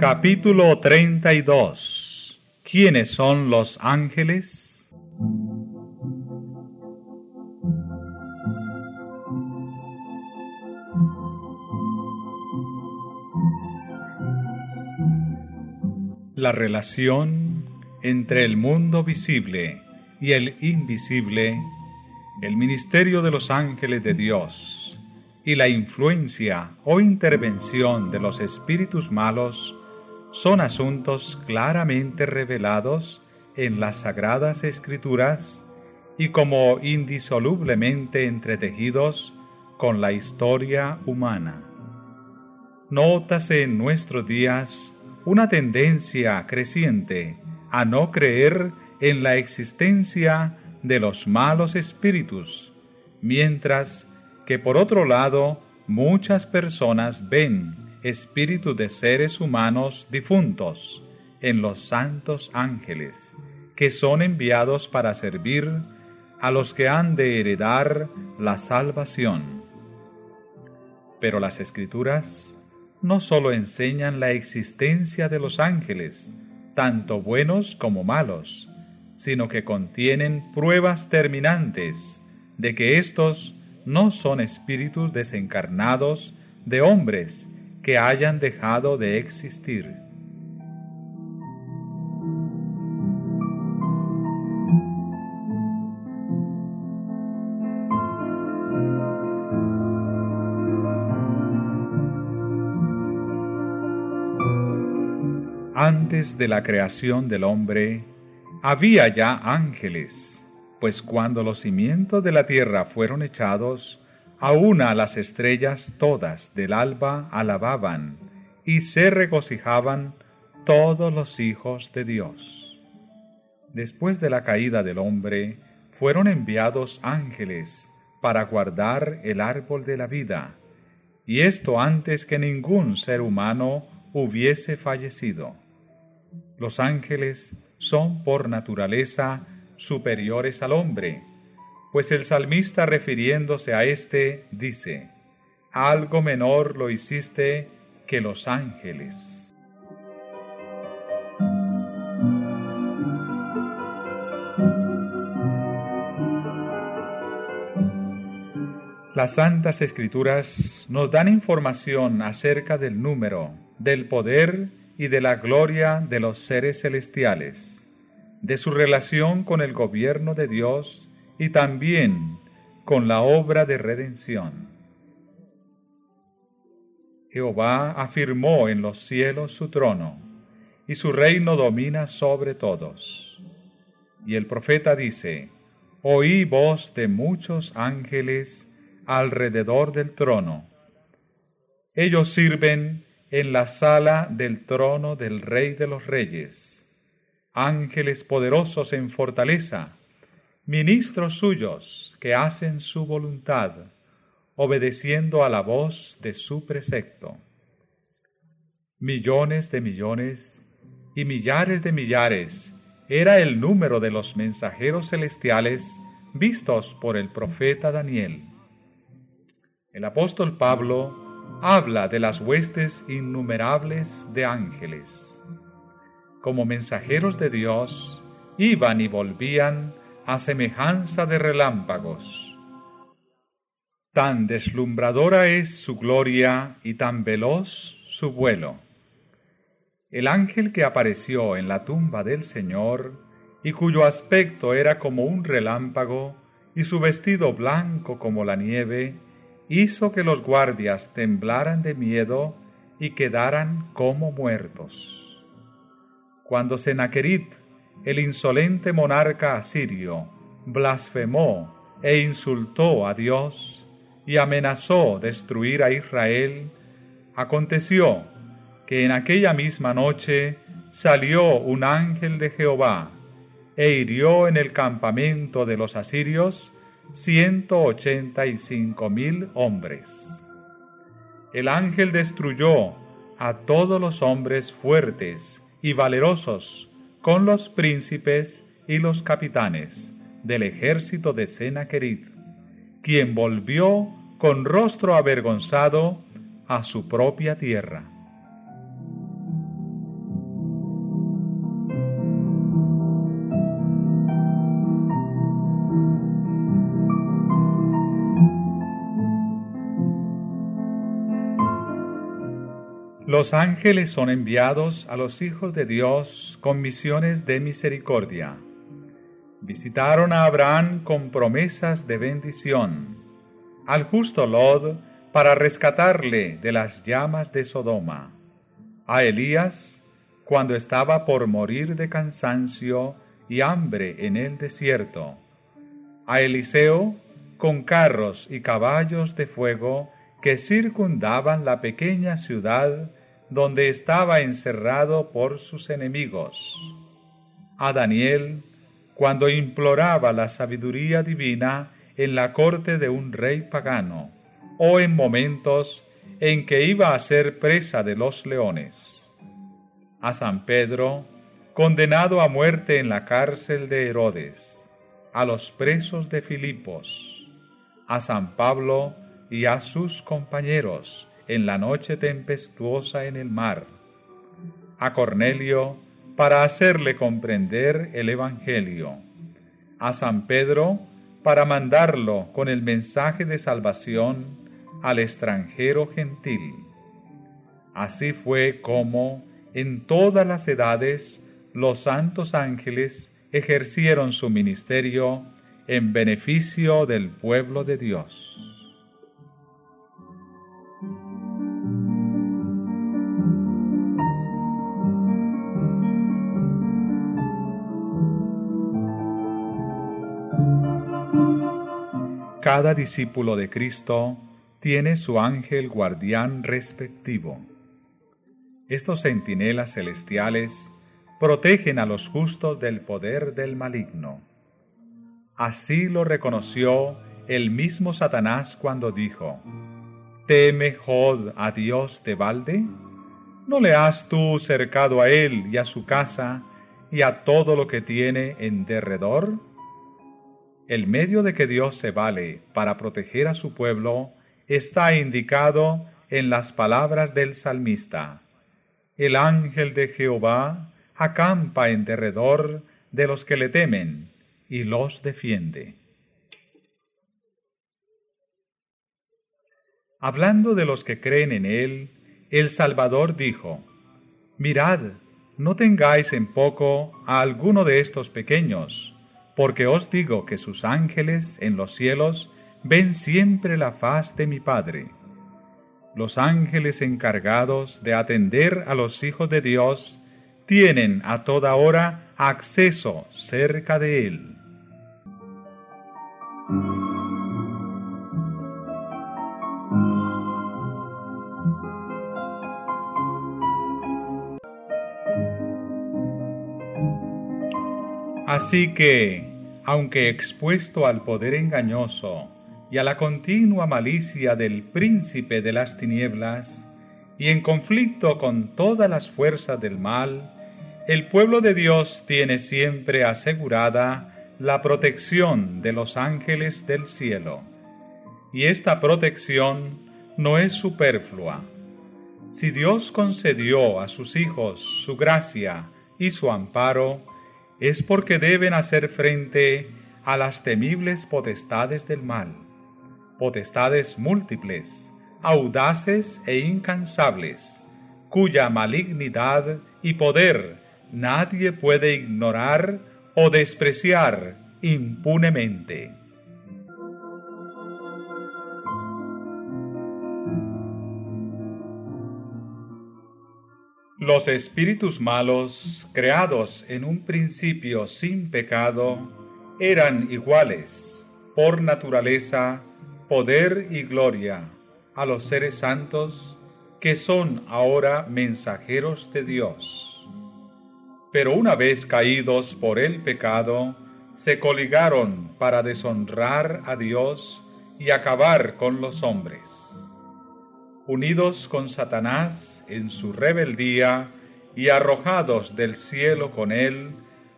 Capítulo 32 ¿Quiénes son los ángeles? La relación entre el mundo visible y el invisible, el ministerio de los ángeles de Dios y la influencia o intervención de los espíritus malos son asuntos claramente revelados en las sagradas escrituras y como indisolublemente entretejidos con la historia humana. Nótase en nuestros días una tendencia creciente a no creer en la existencia de los malos espíritus, mientras que por otro lado muchas personas ven espíritu de seres humanos difuntos en los santos ángeles, que son enviados para servir a los que han de heredar la salvación. Pero las escrituras no sólo enseñan la existencia de los ángeles, tanto buenos como malos, sino que contienen pruebas terminantes de que éstos no son espíritus desencarnados de hombres que hayan dejado de existir. De la creación del hombre, había ya ángeles, pues cuando los cimientos de la tierra fueron echados, a una las estrellas todas del alba alababan y se regocijaban todos los hijos de Dios. Después de la caída del hombre, fueron enviados ángeles para guardar el árbol de la vida, y esto antes que ningún ser humano hubiese fallecido. Los ángeles son por naturaleza superiores al hombre, pues el salmista refiriéndose a éste dice, algo menor lo hiciste que los ángeles. Las Santas Escrituras nos dan información acerca del número, del poder y de la gloria de los seres celestiales, de su relación con el gobierno de Dios y también con la obra de redención. Jehová afirmó en los cielos su trono, y su reino domina sobre todos. Y el profeta dice, Oí voz de muchos ángeles alrededor del trono. Ellos sirven en la sala del trono del Rey de los Reyes, ángeles poderosos en fortaleza, ministros suyos que hacen su voluntad, obedeciendo a la voz de su precepto. Millones de millones y millares de millares era el número de los mensajeros celestiales vistos por el profeta Daniel. El apóstol Pablo habla de las huestes innumerables de ángeles. Como mensajeros de Dios, iban y volvían a semejanza de relámpagos. Tan deslumbradora es su gloria y tan veloz su vuelo. El ángel que apareció en la tumba del Señor, y cuyo aspecto era como un relámpago, y su vestido blanco como la nieve, hizo que los guardias temblaran de miedo y quedaran como muertos. Cuando Senaquerit el insolente monarca asirio blasfemó e insultó a Dios y amenazó destruir a Israel, aconteció que en aquella misma noche salió un ángel de Jehová e hirió en el campamento de los asirios ciento ochenta y cinco mil hombres. El ángel destruyó a todos los hombres fuertes y valerosos, con los príncipes y los capitanes del ejército de Sennacherib, quien volvió con rostro avergonzado a su propia tierra. Los ángeles son enviados a los hijos de Dios con misiones de misericordia. Visitaron a Abraham con promesas de bendición, al justo Lod para rescatarle de las llamas de Sodoma, a Elías cuando estaba por morir de cansancio y hambre en el desierto, a Eliseo con carros y caballos de fuego que circundaban la pequeña ciudad donde estaba encerrado por sus enemigos. A Daniel, cuando imploraba la sabiduría divina en la corte de un rey pagano, o en momentos en que iba a ser presa de los leones. A San Pedro, condenado a muerte en la cárcel de Herodes, a los presos de Filipos, a San Pablo y a sus compañeros, en la noche tempestuosa en el mar, a Cornelio para hacerle comprender el Evangelio, a San Pedro para mandarlo con el mensaje de salvación al extranjero gentil. Así fue como en todas las edades los santos ángeles ejercieron su ministerio en beneficio del pueblo de Dios. Cada discípulo de Cristo tiene su ángel guardián respectivo. Estos centinelas celestiales protegen a los justos del poder del maligno. Así lo reconoció el mismo Satanás cuando dijo, ¿Teme Jod a Dios de balde? ¿No le has tú cercado a él y a su casa y a todo lo que tiene en derredor? El medio de que Dios se vale para proteger a su pueblo está indicado en las palabras del salmista. El ángel de Jehová acampa en derredor de los que le temen y los defiende. Hablando de los que creen en Él, el Salvador dijo, Mirad, no tengáis en poco a alguno de estos pequeños, porque os digo que sus ángeles en los cielos ven siempre la faz de mi Padre. Los ángeles encargados de atender a los hijos de Dios tienen a toda hora acceso cerca de Él. Así que, aunque expuesto al poder engañoso y a la continua malicia del príncipe de las tinieblas, y en conflicto con todas las fuerzas del mal, el pueblo de Dios tiene siempre asegurada la protección de los ángeles del cielo. Y esta protección no es superflua. Si Dios concedió a sus hijos su gracia y su amparo, es porque deben hacer frente a las temibles potestades del mal, potestades múltiples, audaces e incansables, cuya malignidad y poder nadie puede ignorar o despreciar impunemente. Los espíritus malos, creados en un principio sin pecado, eran iguales, por naturaleza, poder y gloria, a los seres santos que son ahora mensajeros de Dios. Pero una vez caídos por el pecado, se coligaron para deshonrar a Dios y acabar con los hombres. Unidos con Satanás en su rebeldía y arrojados del cielo con él,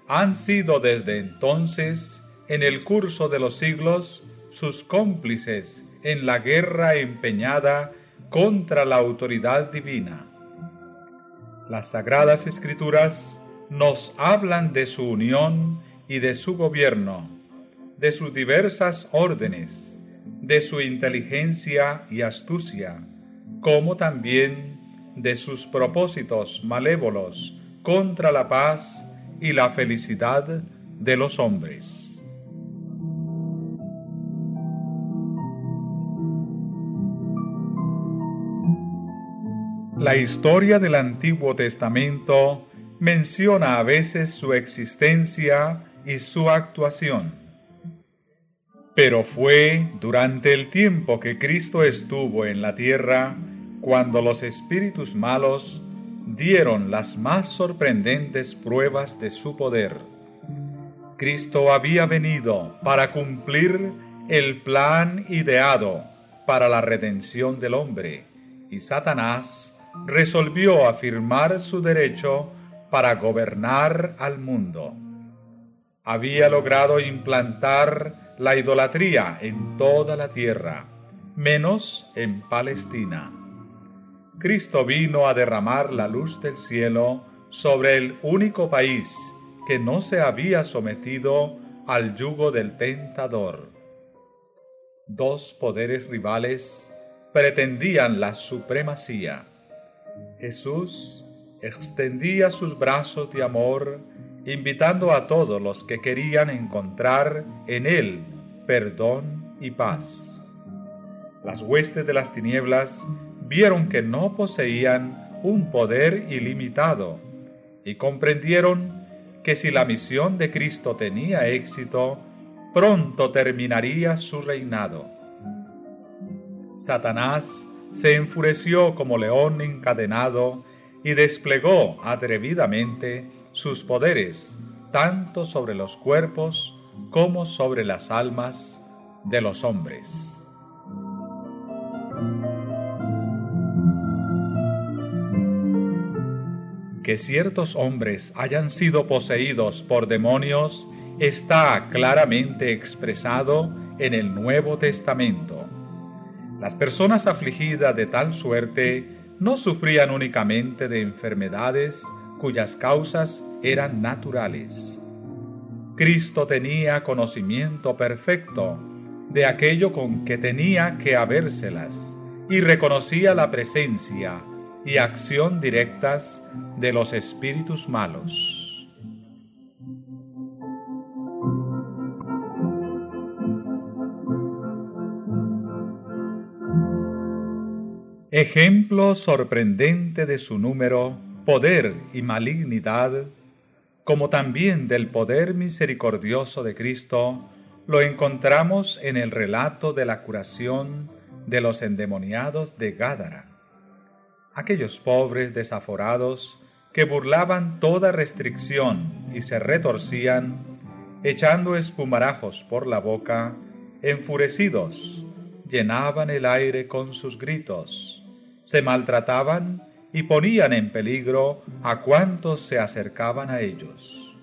han sido desde entonces, en el curso de los siglos, sus cómplices en la guerra empeñada contra la autoridad divina. Las sagradas escrituras nos hablan de su unión y de su gobierno, de sus diversas órdenes, de su inteligencia y astucia, como también de sus propósitos malévolos contra la paz y la felicidad de los hombres. La historia del Antiguo Testamento menciona a veces su existencia y su actuación. Pero fue durante el tiempo que Cristo estuvo en la tierra cuando los espíritus malos dieron las más sorprendentes pruebas de su poder. Cristo había venido para cumplir el plan ideado para la redención del hombre, y Satanás resolvió afirmar su derecho para gobernar al mundo. Había logrado implantar la idolatría en toda la tierra, menos en Palestina. Cristo vino a derramar la luz del cielo sobre el único país que no se había sometido al yugo del tentador. Dos poderes rivales pretendían la supremacía. Jesús extendía sus brazos de amor, invitando a todos los que querían encontrar en Él perdón y paz. Las huestes de las tinieblas vieron que no poseían un poder ilimitado y comprendieron que si la misión de Cristo tenía éxito, pronto terminaría su reinado. Satanás se enfureció como león encadenado y desplegó atrevidamente sus poderes tanto sobre los cuerpos como sobre las almas de los hombres. Que ciertos hombres hayan sido poseídos por demonios está claramente expresado en el Nuevo Testamento. Las personas afligidas de tal suerte no sufrían únicamente de enfermedades cuyas causas eran naturales. Cristo tenía conocimiento perfecto de aquello con que tenía que habérselas y reconocía la presencia y acción directas de los espíritus malos. Ejemplo sorprendente de su número, poder y malignidad, como también del poder misericordioso de Cristo, lo encontramos en el relato de la curación de los endemoniados de Gádara aquellos pobres desaforados que burlaban toda restricción y se retorcían, echando espumarajos por la boca, enfurecidos, llenaban el aire con sus gritos, se maltrataban y ponían en peligro a cuantos se acercaban a ellos.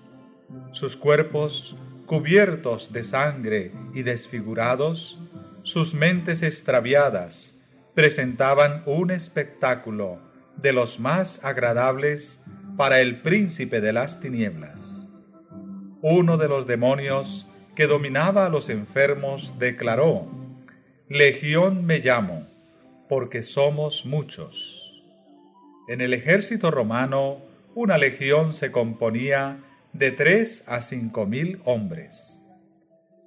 Sus cuerpos, cubiertos de sangre y desfigurados, sus mentes extraviadas, presentaban un espectáculo de los más agradables para el príncipe de las tinieblas. Uno de los demonios que dominaba a los enfermos declaró, Legión me llamo, porque somos muchos. En el ejército romano, una legión se componía de tres a cinco mil hombres.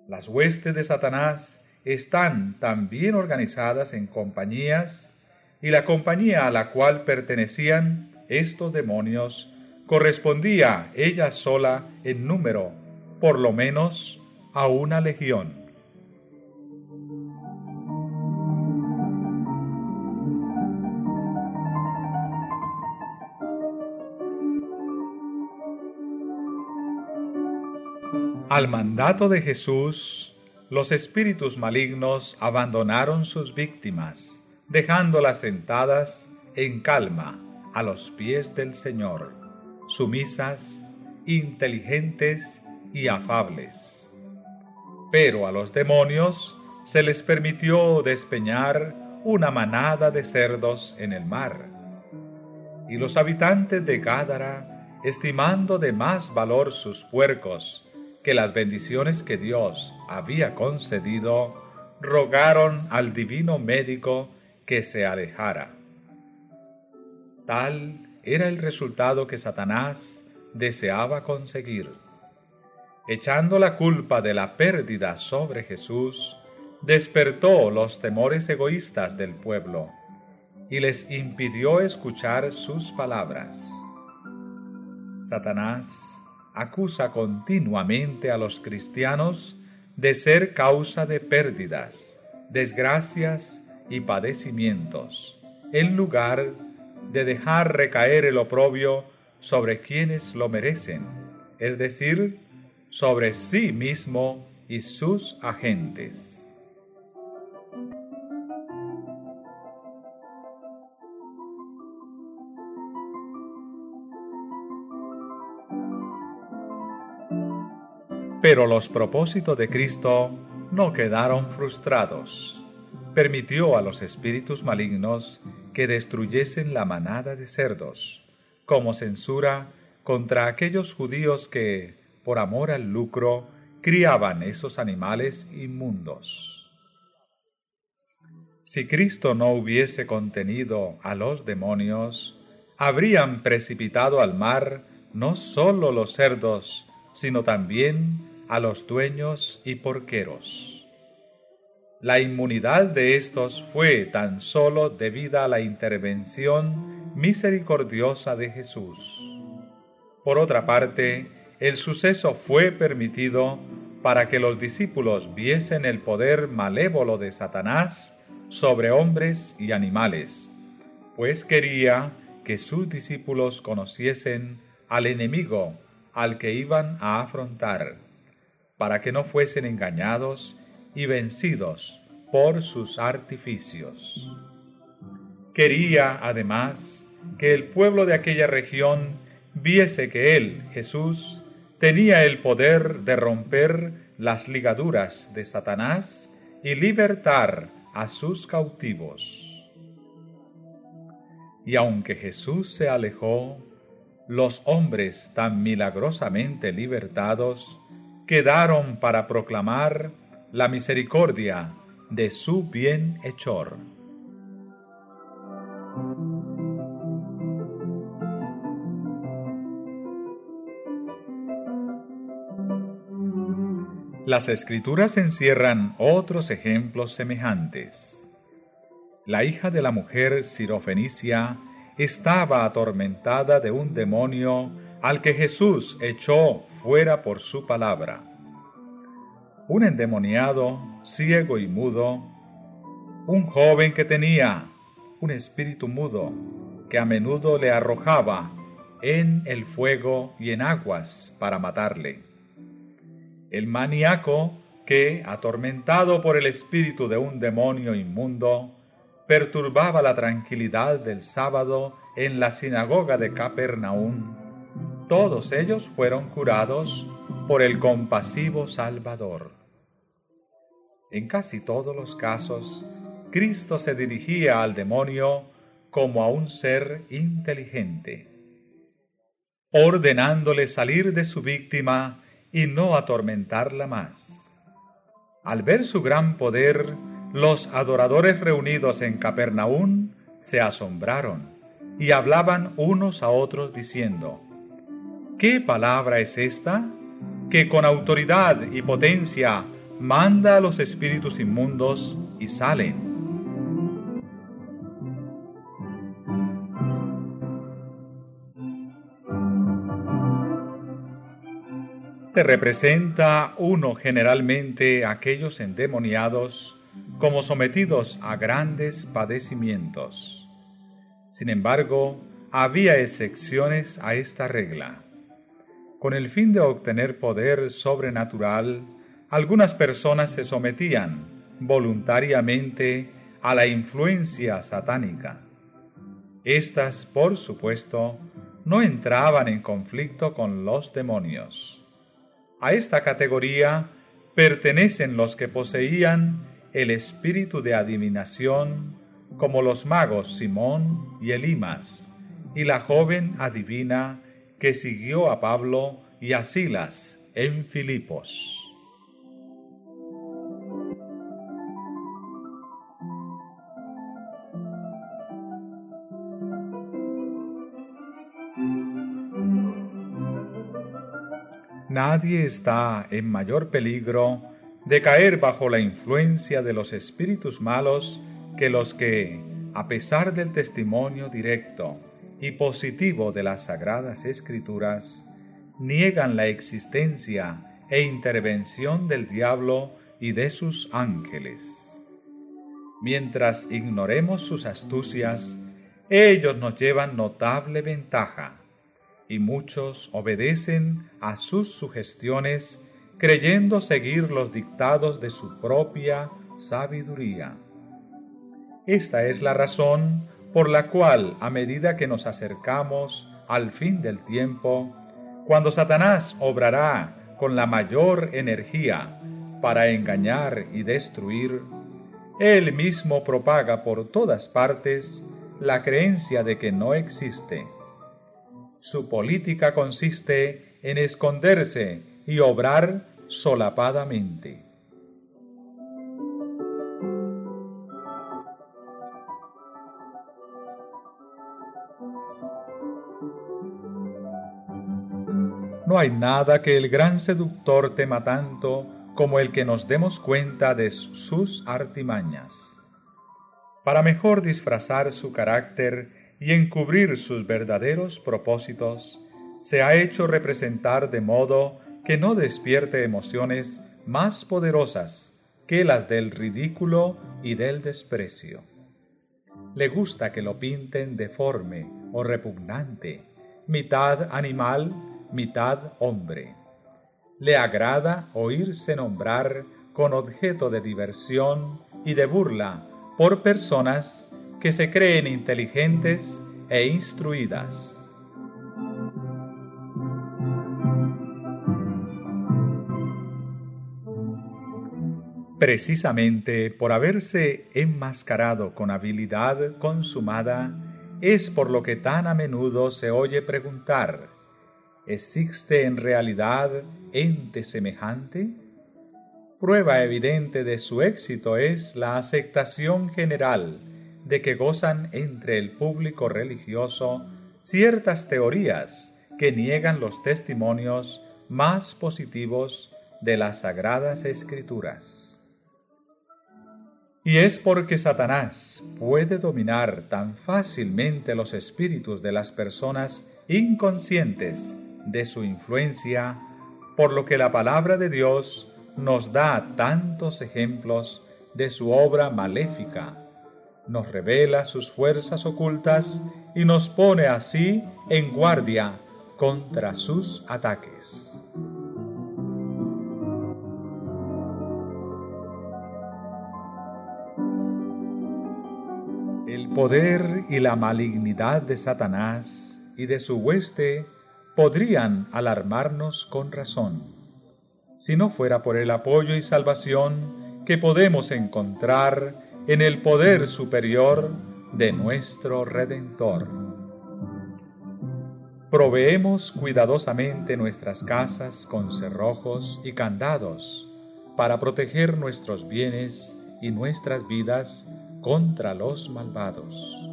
Las huestes de Satanás están también organizadas en compañías y la compañía a la cual pertenecían estos demonios correspondía ella sola en número, por lo menos, a una legión. Al mandato de Jesús, los espíritus malignos abandonaron sus víctimas, dejándolas sentadas en calma a los pies del Señor, sumisas, inteligentes y afables. Pero a los demonios se les permitió despeñar una manada de cerdos en el mar. Y los habitantes de Gádara, estimando de más valor sus puercos que las bendiciones que Dios había concedido, rogaron al divino médico que se alejara. Tal era el resultado que Satanás deseaba conseguir. Echando la culpa de la pérdida sobre Jesús, despertó los temores egoístas del pueblo y les impidió escuchar sus palabras. Satanás acusa continuamente a los cristianos de ser causa de pérdidas, desgracias y padecimientos, en lugar de dejar recaer el oprobio sobre quienes lo merecen, es decir, sobre sí mismo y sus agentes. Pero los propósitos de Cristo no quedaron frustrados. Permitió a los espíritus malignos que destruyesen la manada de cerdos, como censura contra aquellos judíos que, por amor al lucro, criaban esos animales inmundos. Si Cristo no hubiese contenido a los demonios, habrían precipitado al mar no sólo los cerdos, sino también a los dueños y porqueros. La inmunidad de estos fue tan solo debida a la intervención misericordiosa de Jesús. Por otra parte, el suceso fue permitido para que los discípulos viesen el poder malévolo de Satanás sobre hombres y animales, pues quería que sus discípulos conociesen al enemigo al que iban a afrontar para que no fuesen engañados y vencidos por sus artificios. Quería, además, que el pueblo de aquella región viese que él, Jesús, tenía el poder de romper las ligaduras de Satanás y libertar a sus cautivos. Y aunque Jesús se alejó, los hombres tan milagrosamente libertados quedaron para proclamar la misericordia de su bienhechor. Las escrituras encierran otros ejemplos semejantes. La hija de la mujer sirofenicia estaba atormentada de un demonio al que Jesús echó fuera por su palabra. Un endemoniado, ciego y mudo, un joven que tenía un espíritu mudo, que a menudo le arrojaba en el fuego y en aguas para matarle. El maníaco que, atormentado por el espíritu de un demonio inmundo, perturbaba la tranquilidad del sábado en la sinagoga de Capernaum, todos ellos fueron curados por el compasivo Salvador. En casi todos los casos, Cristo se dirigía al demonio como a un ser inteligente, ordenándole salir de su víctima y no atormentarla más. Al ver su gran poder, los adoradores reunidos en Capernaum se asombraron y hablaban unos a otros diciendo, ¿Qué palabra es esta? Que con autoridad y potencia manda a los espíritus inmundos y salen. Te representa uno generalmente aquellos endemoniados como sometidos a grandes padecimientos. Sin embargo, había excepciones a esta regla. Con el fin de obtener poder sobrenatural, algunas personas se sometían voluntariamente a la influencia satánica. Estas, por supuesto, no entraban en conflicto con los demonios. A esta categoría pertenecen los que poseían el espíritu de adivinación, como los magos Simón y Elimas, y la joven adivina que siguió a Pablo y a Silas en Filipos. Nadie está en mayor peligro de caer bajo la influencia de los espíritus malos que los que, a pesar del testimonio directo y positivo de las sagradas escrituras, niegan la existencia e intervención del diablo y de sus ángeles. Mientras ignoremos sus astucias, ellos nos llevan notable ventaja y muchos obedecen a sus sugestiones creyendo seguir los dictados de su propia sabiduría. Esta es la razón por la cual a medida que nos acercamos al fin del tiempo, cuando Satanás obrará con la mayor energía para engañar y destruir, él mismo propaga por todas partes la creencia de que no existe su política consiste en esconderse y obrar solapadamente. No hay nada que el gran seductor tema tanto como el que nos demos cuenta de sus artimañas. Para mejor disfrazar su carácter y encubrir sus verdaderos propósitos, se ha hecho representar de modo que no despierte emociones más poderosas que las del ridículo y del desprecio. Le gusta que lo pinten deforme o repugnante, mitad animal, mitad hombre. Le agrada oírse nombrar con objeto de diversión y de burla por personas que se creen inteligentes e instruidas. Precisamente por haberse enmascarado con habilidad consumada, es por lo que tan a menudo se oye preguntar, ¿existe en realidad ente semejante? Prueba evidente de su éxito es la aceptación general de que gozan entre el público religioso ciertas teorías que niegan los testimonios más positivos de las sagradas escrituras. Y es porque Satanás puede dominar tan fácilmente los espíritus de las personas inconscientes de su influencia, por lo que la palabra de Dios nos da tantos ejemplos de su obra maléfica nos revela sus fuerzas ocultas y nos pone así en guardia contra sus ataques. El poder y la malignidad de Satanás y de su hueste podrían alarmarnos con razón, si no fuera por el apoyo y salvación que podemos encontrar en el poder superior de nuestro Redentor. Proveemos cuidadosamente nuestras casas con cerrojos y candados para proteger nuestros bienes y nuestras vidas contra los malvados.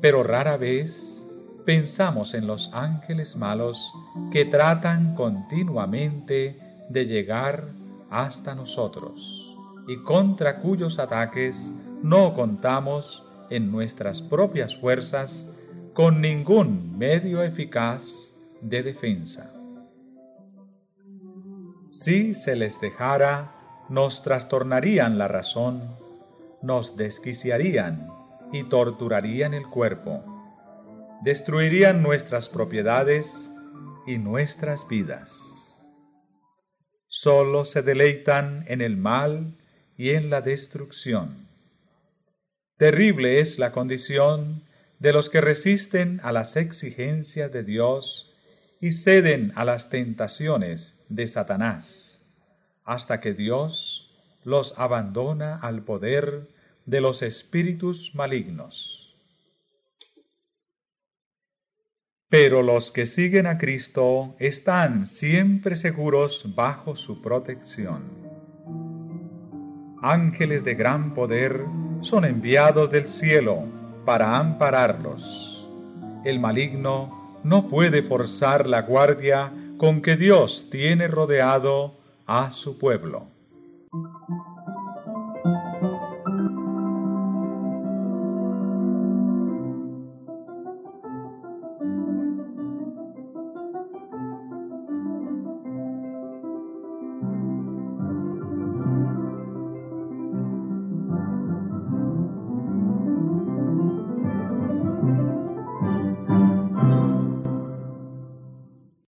Pero rara vez pensamos en los ángeles malos que tratan continuamente de llegar hasta nosotros y contra cuyos ataques no contamos en nuestras propias fuerzas con ningún medio eficaz de defensa. Si se les dejara, nos trastornarían la razón, nos desquiciarían y torturarían el cuerpo, destruirían nuestras propiedades y nuestras vidas. Solo se deleitan en el mal y en la destrucción. Terrible es la condición de los que resisten a las exigencias de Dios y ceden a las tentaciones de Satanás, hasta que Dios los abandona al poder de los espíritus malignos. Pero los que siguen a Cristo están siempre seguros bajo su protección. Ángeles de gran poder son enviados del cielo para ampararlos. El maligno no puede forzar la guardia con que Dios tiene rodeado a su pueblo.